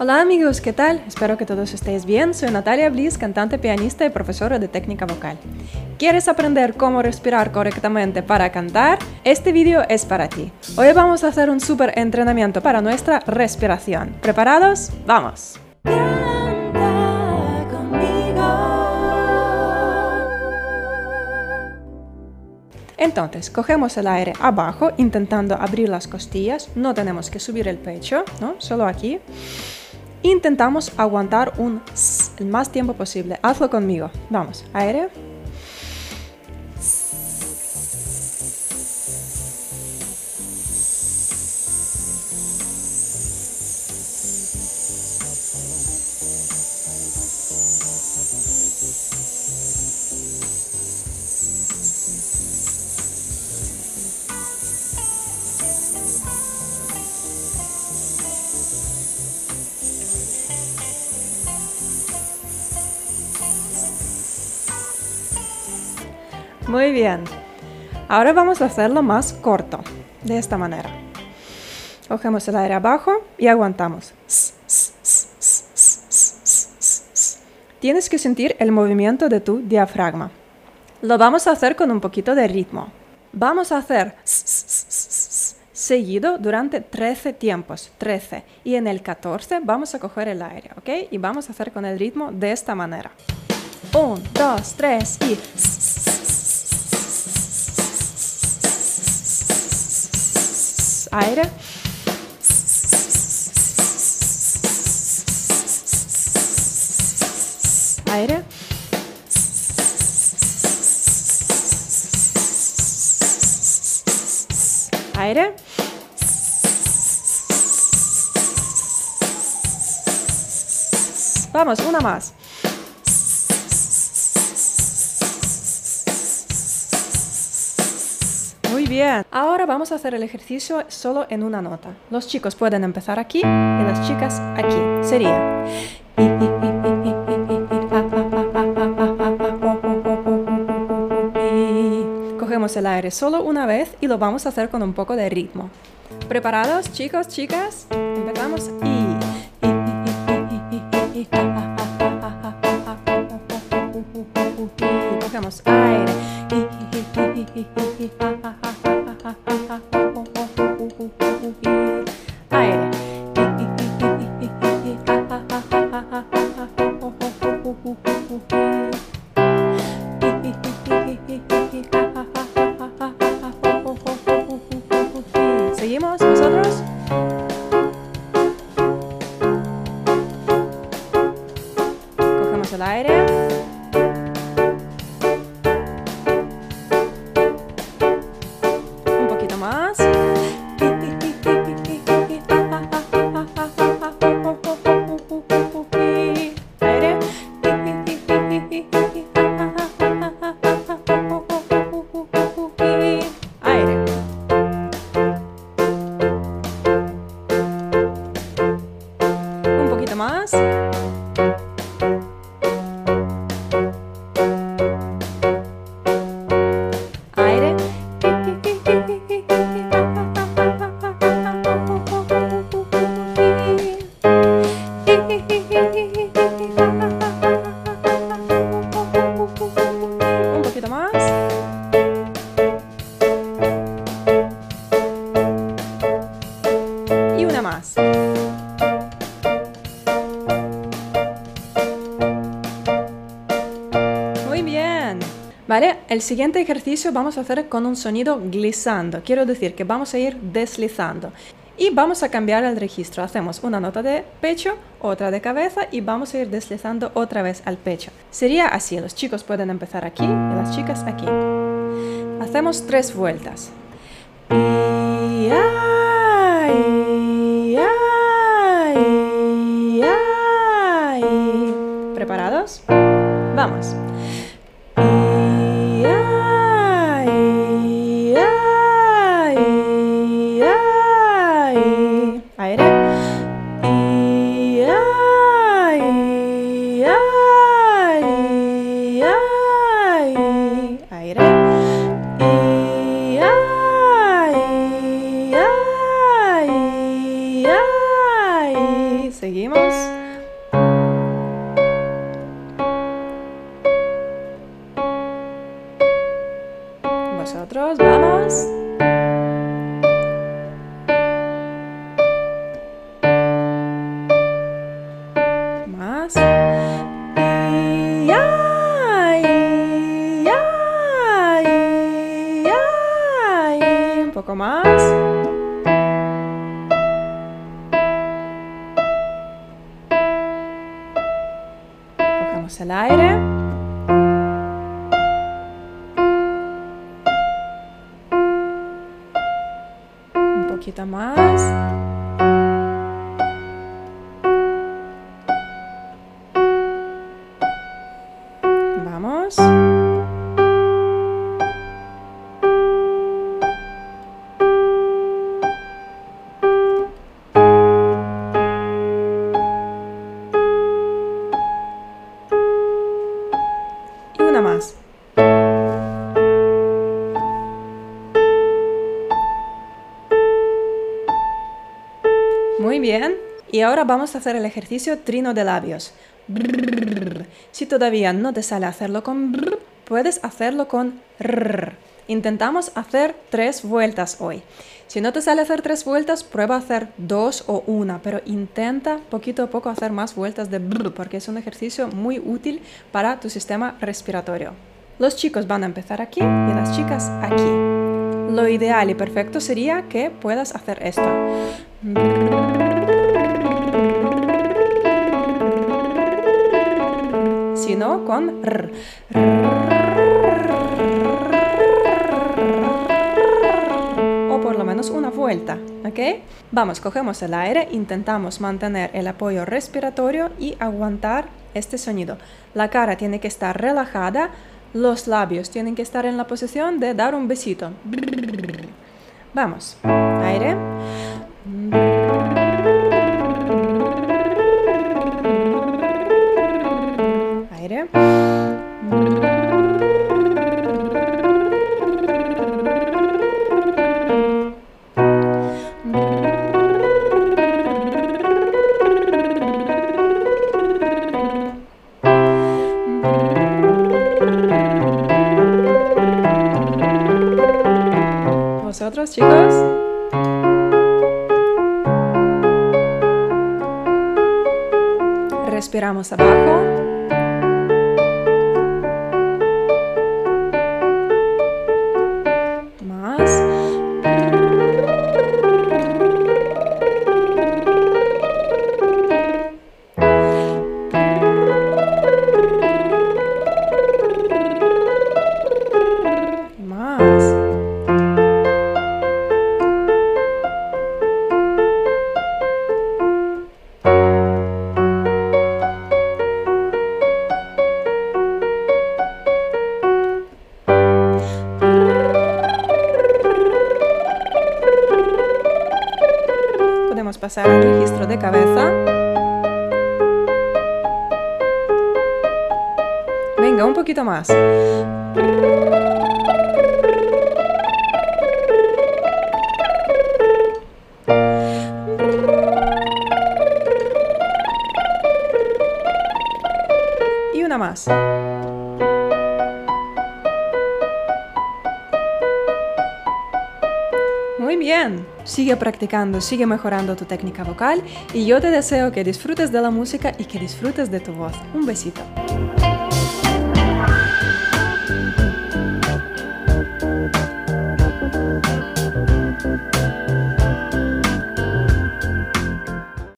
Hola amigos, ¿qué tal? Espero que todos estéis bien. Soy Natalia Bliss, cantante, pianista y profesora de técnica vocal. ¿Quieres aprender cómo respirar correctamente para cantar? Este vídeo es para ti. Hoy vamos a hacer un súper entrenamiento para nuestra respiración. ¿Preparados? ¡Vamos! Entonces, cogemos el aire abajo, intentando abrir las costillas. No tenemos que subir el pecho, ¿no? Solo aquí. Intentamos aguantar un el más tiempo posible. Hazlo conmigo. Vamos, aire. Muy bien. Ahora vamos a hacerlo más corto, de esta manera. Cogemos el aire abajo y aguantamos. Tienes que sentir el movimiento de tu diafragma. Lo vamos a hacer con un poquito de ritmo. Vamos a hacer seguido durante 13 tiempos, 13. Y en el 14 vamos a coger el aire, ¿ok? Y vamos a hacer con el ritmo de esta manera. 1, 2, 3 y... aire. Aire. Aire. Vamos, una más. Bien. Ahora vamos a hacer el ejercicio solo en una nota. Los chicos pueden empezar aquí y las chicas aquí. Sería... Cogemos el aire solo una vez y lo vamos a hacer con un poco de ritmo. ¿Preparados, chicos, chicas? Empezamos y... Cogemos aire. Más. Vale, el siguiente ejercicio vamos a hacer con un sonido glissando. Quiero decir que vamos a ir deslizando. Y vamos a cambiar el registro. Hacemos una nota de pecho, otra de cabeza y vamos a ir deslizando otra vez al pecho. Sería así. Los chicos pueden empezar aquí y las chicas aquí. Hacemos tres vueltas. ¿Preparados? Vamos. Más. Cogemos el aire. Un poquito más. Vamos. Más. Muy bien. Y ahora vamos a hacer el ejercicio trino de labios. Si todavía no te sale hacerlo con puedes hacerlo con rrr. Intentamos hacer tres vueltas hoy. Si no te sale hacer tres vueltas, prueba a hacer dos o una, pero intenta poquito a poco hacer más vueltas de brr, porque es un ejercicio muy útil para tu sistema respiratorio. Los chicos van a empezar aquí y las chicas aquí. Lo ideal y perfecto sería que puedas hacer esto. Sino con r. una vuelta, ¿ok? Vamos, cogemos el aire, intentamos mantener el apoyo respiratorio y aguantar este sonido. La cara tiene que estar relajada, los labios tienen que estar en la posición de dar un besito. Vamos, aire. ¿Vosotros, chicos? Respiramos abajo. Pasar al registro de cabeza. Venga, un poquito más. Sigue practicando, sigue mejorando tu técnica vocal y yo te deseo que disfrutes de la música y que disfrutes de tu voz. Un besito.